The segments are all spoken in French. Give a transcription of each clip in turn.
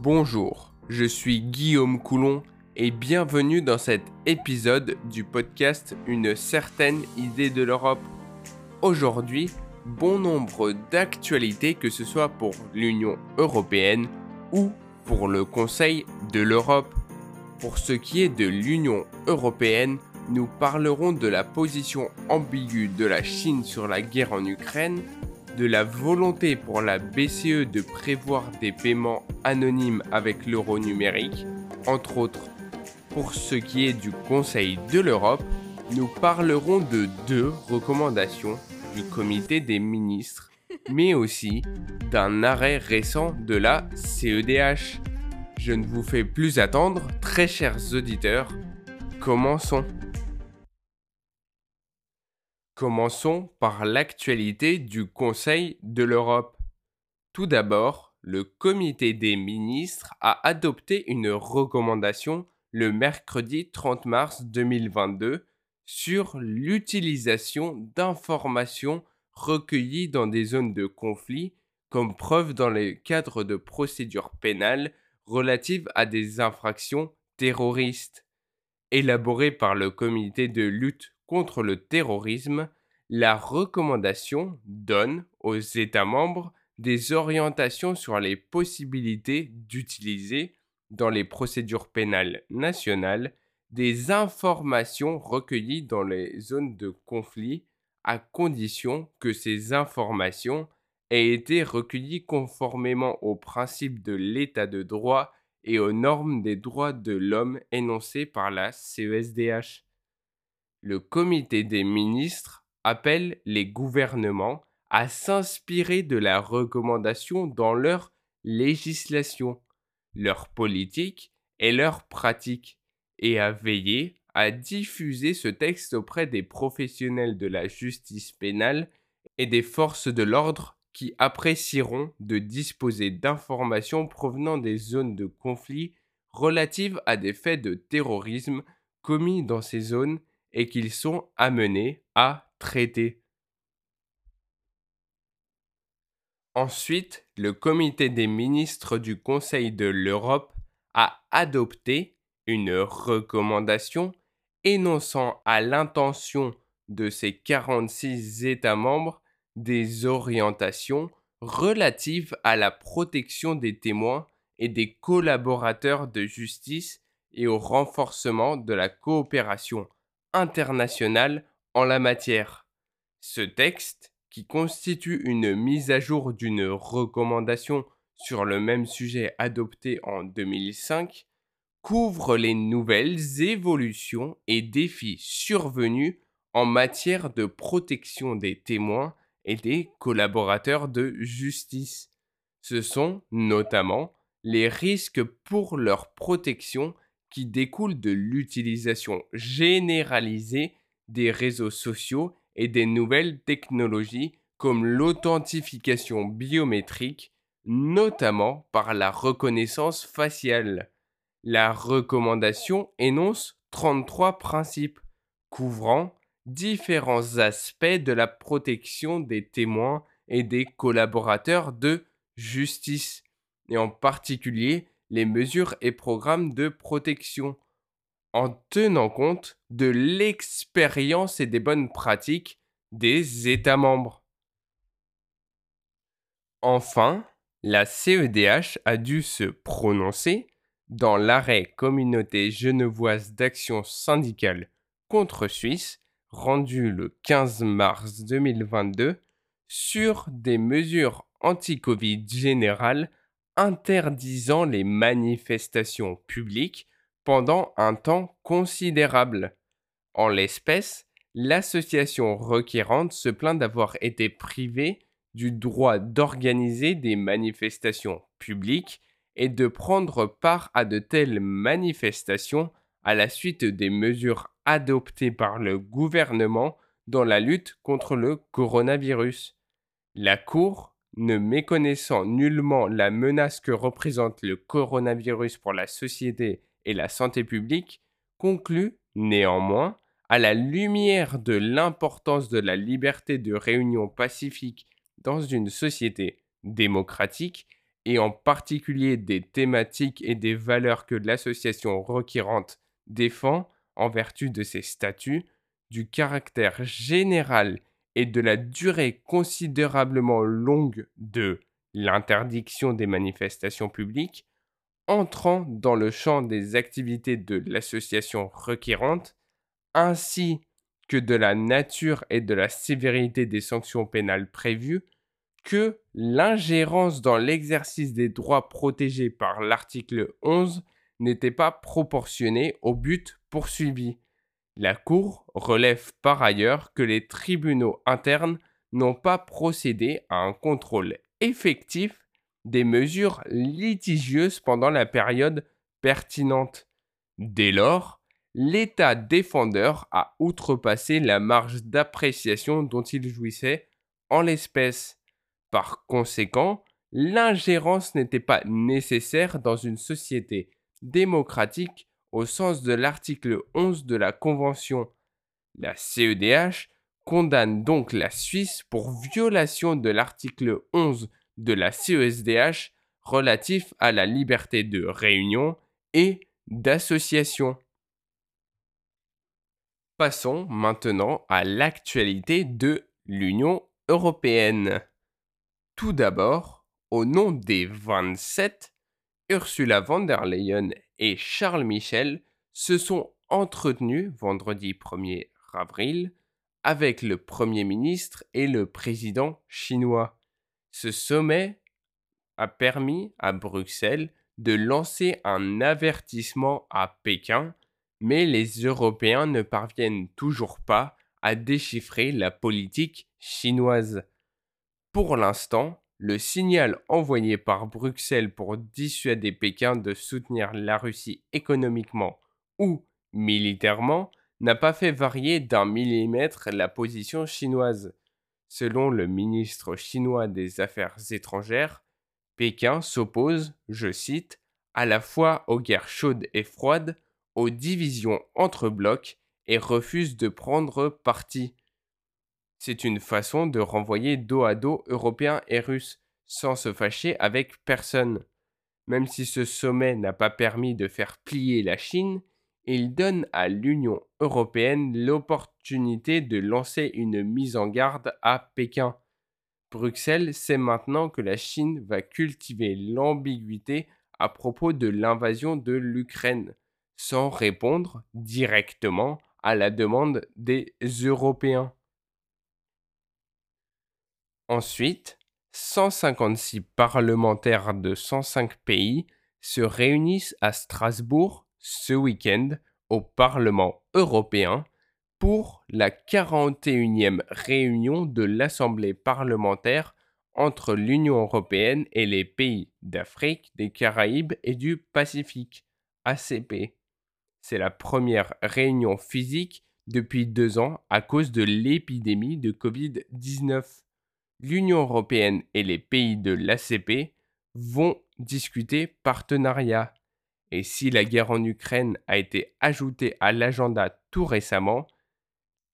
Bonjour, je suis Guillaume Coulon et bienvenue dans cet épisode du podcast Une certaine idée de l'Europe. Aujourd'hui, bon nombre d'actualités que ce soit pour l'Union européenne ou pour le Conseil de l'Europe. Pour ce qui est de l'Union européenne, nous parlerons de la position ambiguë de la Chine sur la guerre en Ukraine, de la volonté pour la BCE de prévoir des paiements anonymes avec l'euro numérique, entre autres. Pour ce qui est du Conseil de l'Europe, nous parlerons de deux recommandations du comité des ministres, mais aussi d'un arrêt récent de la CEDH. Je ne vous fais plus attendre, très chers auditeurs, commençons. Commençons par l'actualité du Conseil de l'Europe. Tout d'abord, le comité des ministres a adopté une recommandation le mercredi 30 mars 2022 sur l'utilisation d'informations recueillies dans des zones de conflit comme preuve dans le cadre de procédures pénales relatives à des infractions terroristes. Élaborée par le comité de lutte contre le terrorisme, la recommandation donne aux États membres des orientations sur les possibilités d'utiliser dans les procédures pénales nationales des informations recueillies dans les zones de conflit à condition que ces informations aient été recueillies conformément aux principes de l'état de droit et aux normes des droits de l'homme énoncées par la CESDH le comité des ministres appelle les gouvernements à s'inspirer de la recommandation dans leur législation, leur politique et leur pratique, et à veiller à diffuser ce texte auprès des professionnels de la justice pénale et des forces de l'ordre qui apprécieront de disposer d'informations provenant des zones de conflit relatives à des faits de terrorisme commis dans ces zones et qu'ils sont amenés à traiter. Ensuite, le comité des ministres du Conseil de l'Europe a adopté une recommandation énonçant à l'intention de ces 46 États membres des orientations relatives à la protection des témoins et des collaborateurs de justice et au renforcement de la coopération international en la matière. Ce texte, qui constitue une mise à jour d'une recommandation sur le même sujet adoptée en 2005, couvre les nouvelles évolutions et défis survenus en matière de protection des témoins et des collaborateurs de justice. Ce sont notamment les risques pour leur protection qui découle de l'utilisation généralisée des réseaux sociaux et des nouvelles technologies comme l'authentification biométrique, notamment par la reconnaissance faciale. La recommandation énonce 33 principes couvrant différents aspects de la protection des témoins et des collaborateurs de justice, et en particulier les mesures et programmes de protection en tenant compte de l'expérience et des bonnes pratiques des États membres. Enfin, la CEDH a dû se prononcer dans l'arrêt Communauté genevoise d'action syndicale contre Suisse rendu le 15 mars 2022 sur des mesures anti-Covid générales interdisant les manifestations publiques pendant un temps considérable. En l'espèce, l'association requérante se plaint d'avoir été privée du droit d'organiser des manifestations publiques et de prendre part à de telles manifestations à la suite des mesures adoptées par le gouvernement dans la lutte contre le coronavirus. La Cour ne méconnaissant nullement la menace que représente le coronavirus pour la société et la santé publique, conclut néanmoins, à la lumière de l'importance de la liberté de réunion pacifique dans une société démocratique et en particulier des thématiques et des valeurs que l'association requérante défend en vertu de ses statuts, du caractère général et de la durée considérablement longue de l'interdiction des manifestations publiques, entrant dans le champ des activités de l'association requérante, ainsi que de la nature et de la sévérité des sanctions pénales prévues, que l'ingérence dans l'exercice des droits protégés par l'article 11 n'était pas proportionnée au but poursuivi. La Cour relève par ailleurs que les tribunaux internes n'ont pas procédé à un contrôle effectif des mesures litigieuses pendant la période pertinente. Dès lors, l'État défendeur a outrepassé la marge d'appréciation dont il jouissait en l'espèce. Par conséquent, l'ingérence n'était pas nécessaire dans une société démocratique au sens de l'article 11 de la Convention. La CEDH condamne donc la Suisse pour violation de l'article 11 de la CESDH relatif à la liberté de réunion et d'association. Passons maintenant à l'actualité de l'Union européenne. Tout d'abord, au nom des 27, Ursula von der Leyen et Charles Michel se sont entretenus vendredi 1er avril avec le Premier ministre et le président chinois. Ce sommet a permis à Bruxelles de lancer un avertissement à Pékin, mais les Européens ne parviennent toujours pas à déchiffrer la politique chinoise. Pour l'instant, le signal envoyé par Bruxelles pour dissuader Pékin de soutenir la Russie économiquement ou militairement n'a pas fait varier d'un millimètre la position chinoise. Selon le ministre chinois des Affaires étrangères, Pékin s'oppose, je cite, à la fois aux guerres chaudes et froides, aux divisions entre blocs et refuse de prendre parti. C'est une façon de renvoyer dos à dos Européens et Russes, sans se fâcher avec personne. Même si ce sommet n'a pas permis de faire plier la Chine, il donne à l'Union européenne l'opportunité de lancer une mise en garde à Pékin. Bruxelles sait maintenant que la Chine va cultiver l'ambiguïté à propos de l'invasion de l'Ukraine, sans répondre directement à la demande des Européens. Ensuite, 156 parlementaires de 105 pays se réunissent à Strasbourg ce week-end au Parlement européen pour la 41e réunion de l'Assemblée parlementaire entre l'Union européenne et les pays d'Afrique, des Caraïbes et du Pacifique, ACP. C'est la première réunion physique depuis deux ans à cause de l'épidémie de Covid-19 l'Union européenne et les pays de l'ACP vont discuter partenariat. Et si la guerre en Ukraine a été ajoutée à l'agenda tout récemment,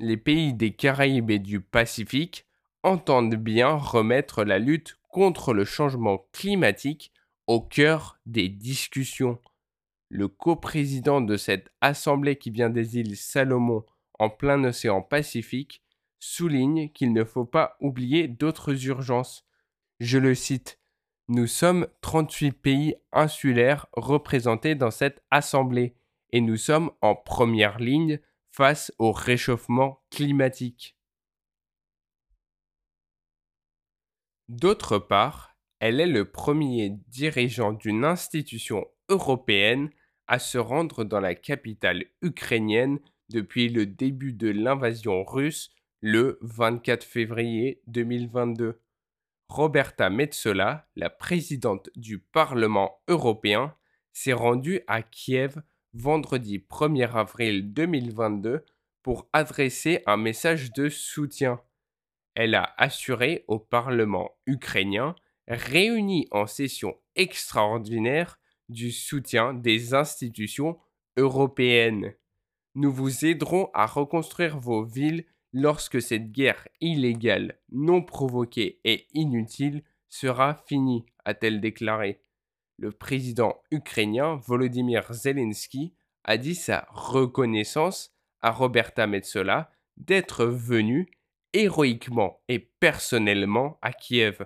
les pays des Caraïbes et du Pacifique entendent bien remettre la lutte contre le changement climatique au cœur des discussions. Le coprésident de cette assemblée qui vient des îles Salomon en plein océan Pacifique souligne qu'il ne faut pas oublier d'autres urgences. Je le cite. Nous sommes 38 pays insulaires représentés dans cette Assemblée et nous sommes en première ligne face au réchauffement climatique. D'autre part, elle est le premier dirigeant d'une institution européenne à se rendre dans la capitale ukrainienne depuis le début de l'invasion russe le 24 février 2022. Roberta Metsola, la présidente du Parlement européen, s'est rendue à Kiev vendredi 1er avril 2022 pour adresser un message de soutien. Elle a assuré au Parlement ukrainien, réuni en session extraordinaire, du soutien des institutions européennes. Nous vous aiderons à reconstruire vos villes lorsque cette guerre illégale, non provoquée et inutile sera finie, a-t-elle déclaré. Le président ukrainien Volodymyr Zelensky a dit sa reconnaissance à Roberta Metsola d'être venue héroïquement et personnellement à Kiev,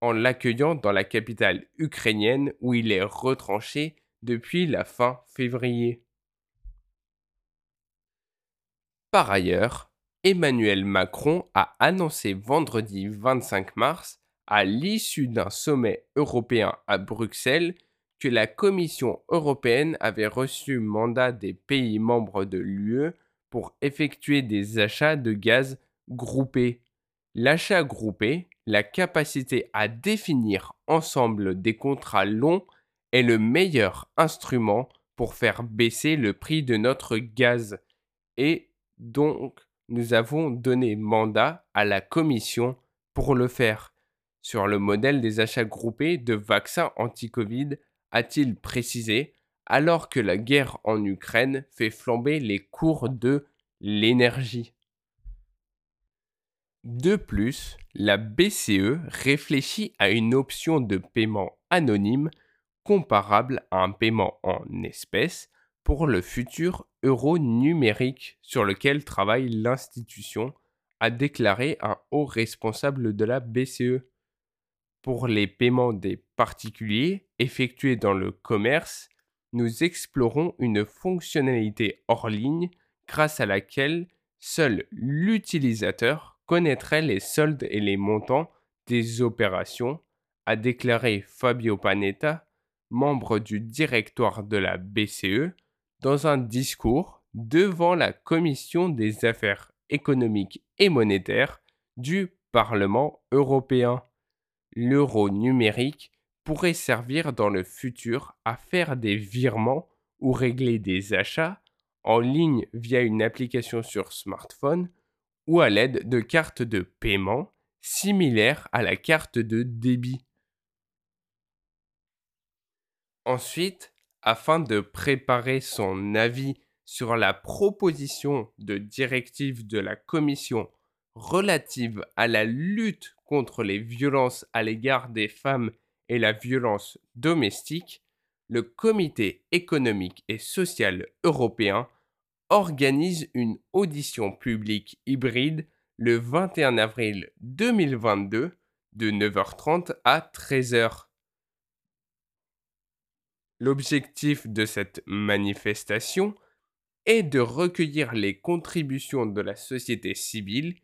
en l'accueillant dans la capitale ukrainienne où il est retranché depuis la fin février. Par ailleurs, Emmanuel Macron a annoncé vendredi 25 mars, à l'issue d'un sommet européen à Bruxelles, que la Commission européenne avait reçu mandat des pays membres de l'UE pour effectuer des achats de gaz groupés. L'achat groupé, la capacité à définir ensemble des contrats longs, est le meilleur instrument pour faire baisser le prix de notre gaz. Et donc, nous avons donné mandat à la Commission pour le faire. Sur le modèle des achats groupés de vaccins anti-Covid a-t-il précisé, alors que la guerre en Ukraine fait flamber les cours de l'énergie? De plus, la BCE réfléchit à une option de paiement anonyme comparable à un paiement en espèces pour le futur euro numérique sur lequel travaille l'institution, a déclaré un haut responsable de la BCE pour les paiements des particuliers effectués dans le commerce, nous explorons une fonctionnalité hors ligne grâce à laquelle seul l'utilisateur connaîtrait les soldes et les montants des opérations, a déclaré Fabio Panetta, membre du directoire de la BCE, dans un discours devant la Commission des affaires économiques et monétaires du Parlement européen l'euro numérique pourrait servir dans le futur à faire des virements ou régler des achats en ligne via une application sur smartphone ou à l'aide de cartes de paiement similaires à la carte de débit. Ensuite, afin de préparer son avis sur la proposition de directive de la Commission relative à la lutte contre les violences à l'égard des femmes et la violence domestique, le Comité économique et social européen organise une audition publique hybride le 21 avril 2022 de 9h30 à 13h. L'objectif de cette manifestation est de recueillir les contributions de la société civile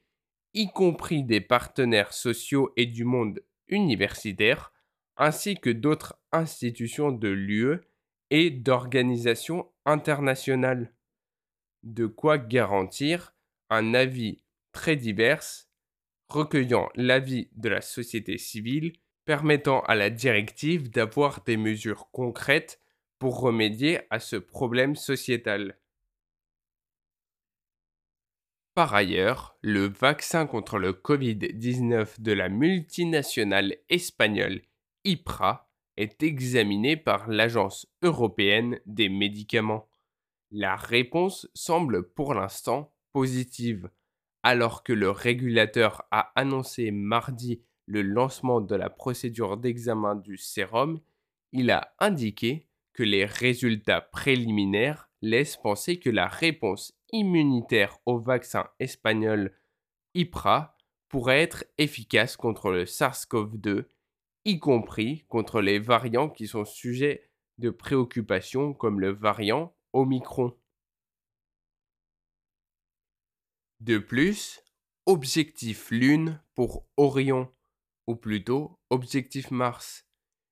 y compris des partenaires sociaux et du monde universitaire, ainsi que d'autres institutions de l'UE et d'organisations internationales. De quoi garantir un avis très divers, recueillant l'avis de la société civile, permettant à la directive d'avoir des mesures concrètes pour remédier à ce problème sociétal. Par ailleurs, le vaccin contre le Covid-19 de la multinationale espagnole IPRA est examiné par l'Agence européenne des médicaments. La réponse semble pour l'instant positive, alors que le régulateur a annoncé mardi le lancement de la procédure d'examen du sérum, il a indiqué que les résultats préliminaires laissent penser que la réponse immunitaire au vaccin espagnol IPRA pourrait être efficace contre le SARS-CoV-2, y compris contre les variants qui sont sujets de préoccupation comme le variant Omicron. De plus, objectif Lune pour Orion, ou plutôt objectif Mars.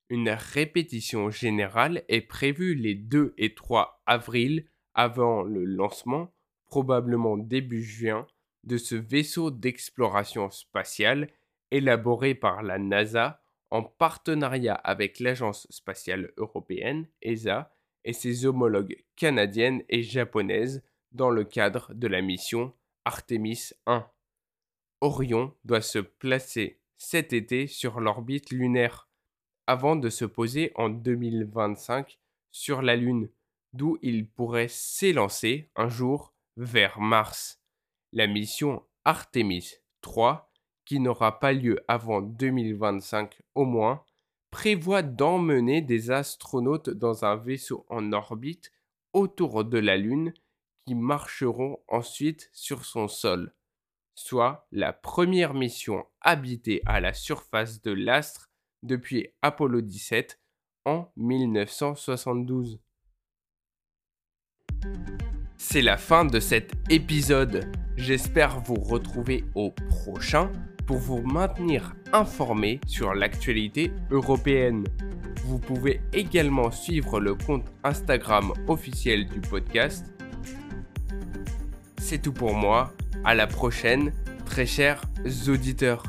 Une répétition générale est prévue les 2 et 3 avril avant le lancement probablement début juin, de ce vaisseau d'exploration spatiale élaboré par la NASA en partenariat avec l'Agence spatiale européenne, ESA, et ses homologues canadiennes et japonaises dans le cadre de la mission Artemis 1. Orion doit se placer cet été sur l'orbite lunaire avant de se poser en 2025 sur la Lune, d'où il pourrait s'élancer un jour vers Mars. La mission Artemis 3, qui n'aura pas lieu avant 2025 au moins, prévoit d'emmener des astronautes dans un vaisseau en orbite autour de la Lune qui marcheront ensuite sur son sol, soit la première mission habitée à la surface de l'astre depuis Apollo 17 en 1972. C'est la fin de cet épisode. J'espère vous retrouver au prochain pour vous maintenir informé sur l'actualité européenne. Vous pouvez également suivre le compte Instagram officiel du podcast. C'est tout pour moi. À la prochaine, très chers auditeurs.